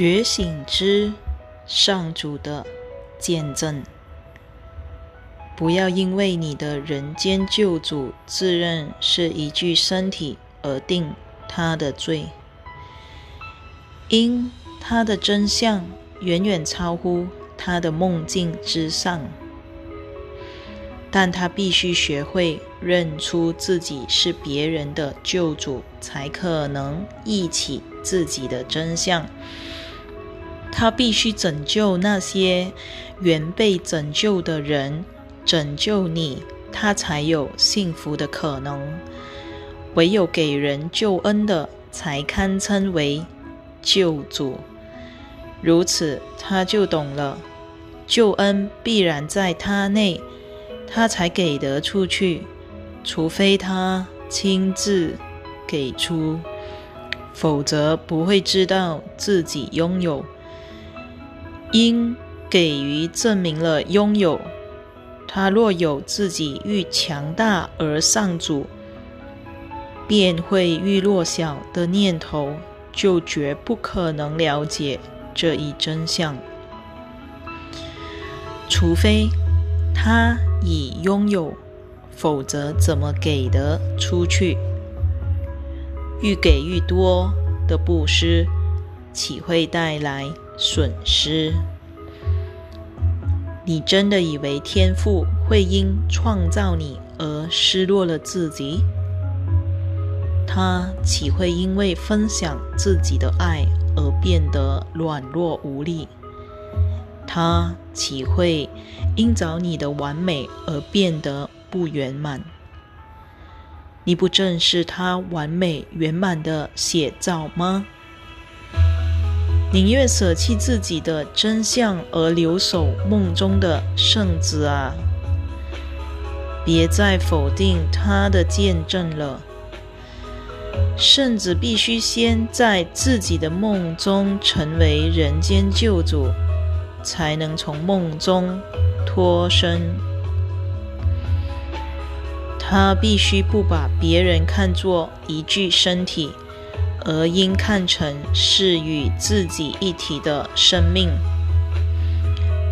觉醒之上主的见证。不要因为你的人间救主自认是一具身体而定他的罪，因他的真相远远超乎他的梦境之上。但他必须学会认出自己是别人的救主，才可能忆起自己的真相。他必须拯救那些原被拯救的人，拯救你，他才有幸福的可能。唯有给人救恩的，才堪称为救主。如此，他就懂了，救恩必然在他内。他才给得出去，除非他亲自给出，否则不会知道自己拥有。因给予证明了拥有，他若有自己愈强大而上主便会愈弱小的念头，就绝不可能了解这一真相，除非他。已拥有，否则怎么给得出去？愈给愈多的布施，岂会带来损失？你真的以为天赋会因创造你而失落了自己？他岂会因为分享自己的爱而变得软弱无力？他岂会因找你的完美而变得不圆满？你不正是他完美圆满的写照吗？宁愿舍弃自己的真相而留守梦中的圣子啊！别再否定他的见证了。圣子必须先在自己的梦中成为人间救主。才能从梦中脱身。他必须不把别人看作一具身体，而应看成是与自己一体的生命，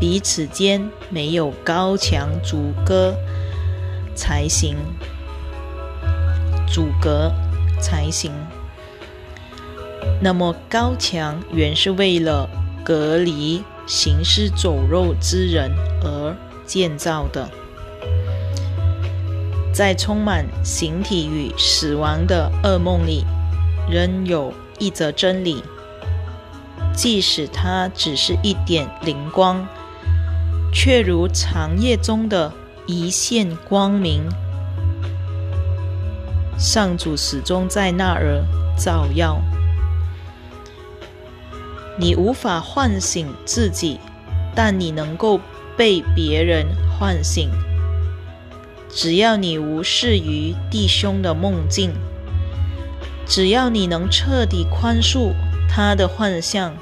彼此间没有高墙阻隔才行。阻隔才行。那么高墙原是为了隔离。行尸走肉之人而建造的，在充满形体与死亡的噩梦里，仍有一则真理：即使它只是一点灵光，却如长夜中的一线光明。上主始终在那儿照耀。你无法唤醒自己，但你能够被别人唤醒。只要你无视于弟兄的梦境，只要你能彻底宽恕他的幻象，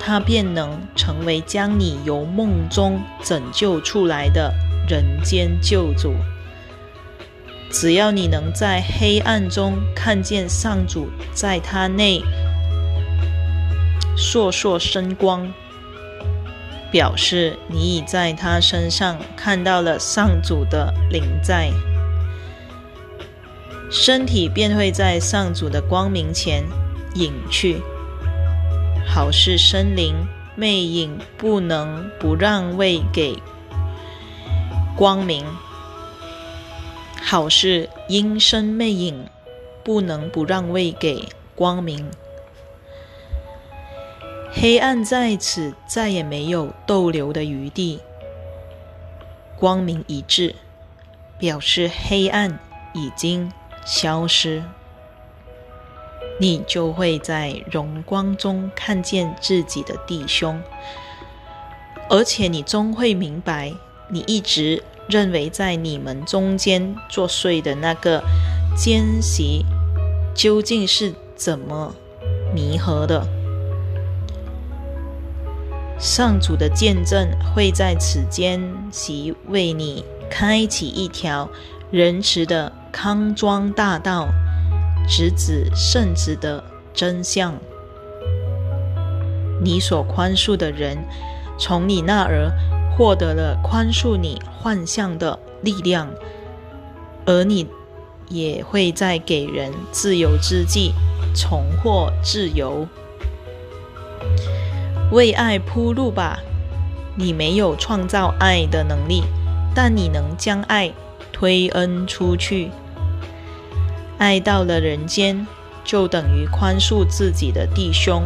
他便能成为将你由梦中拯救出来的人间救主。只要你能在黑暗中看见上主在他内。烁烁生光，表示你已在他身上看到了上主的灵在，身体便会在上主的光明前隐去。好事生灵魅影不能不让位给光明，好事阴生魅影不能不让位给光明。黑暗在此再也没有逗留的余地，光明一致，表示黑暗已经消失。你就会在荣光中看见自己的弟兄，而且你终会明白，你一直认为在你们中间作祟的那个奸细究竟是怎么弥合的。上主的见证会在此间即为你开启一条仁慈的康庄大道，直指圣旨的真相。你所宽恕的人从你那儿获得了宽恕你幻象的力量，而你也会在给人自由之际重获自由。为爱铺路吧，你没有创造爱的能力，但你能将爱推恩出去。爱到了人间，就等于宽恕自己的弟兄。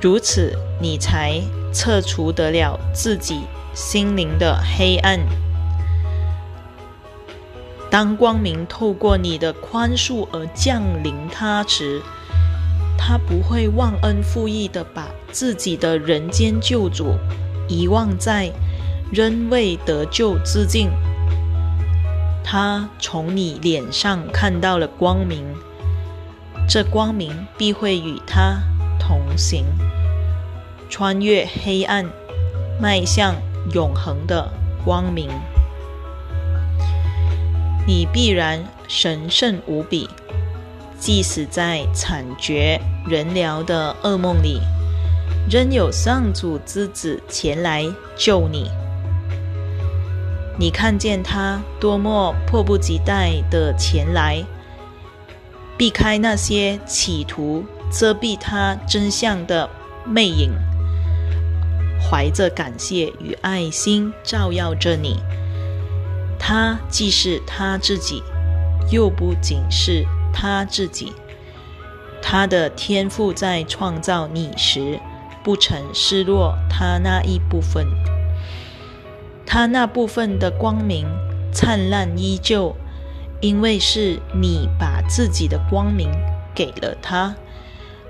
如此，你才撤除得了自己心灵的黑暗。当光明透过你的宽恕而降临他时，他不会忘恩负义的把自己的人间救主遗忘在仍未得救之境。他从你脸上看到了光明，这光明必会与他同行。穿越黑暗，迈向永恒的光明。你必然神圣无比，即使在惨绝人寰的噩梦里，仍有上主之子前来救你。你看见他多么迫不及待地前来，避开那些企图遮蔽他真相的魅影。怀着感谢与爱心照耀着你，他既是他自己，又不仅是他自己。他的天赋在创造你时，不曾失落他那一部分。他那部分的光明灿烂依旧，因为是你把自己的光明给了他，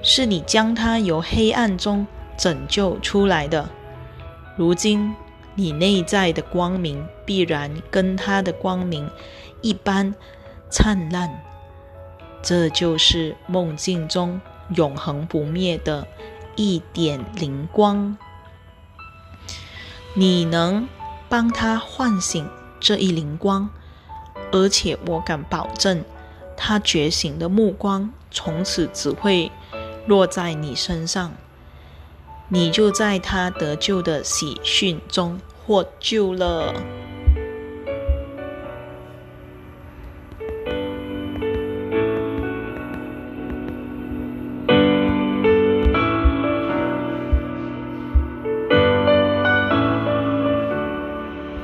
是你将他由黑暗中拯救出来的。如今，你内在的光明必然跟他的光明一般灿烂。这就是梦境中永恒不灭的一点灵光。你能帮他唤醒这一灵光，而且我敢保证，他觉醒的目光从此只会落在你身上。你就在他得救的喜讯中获救了。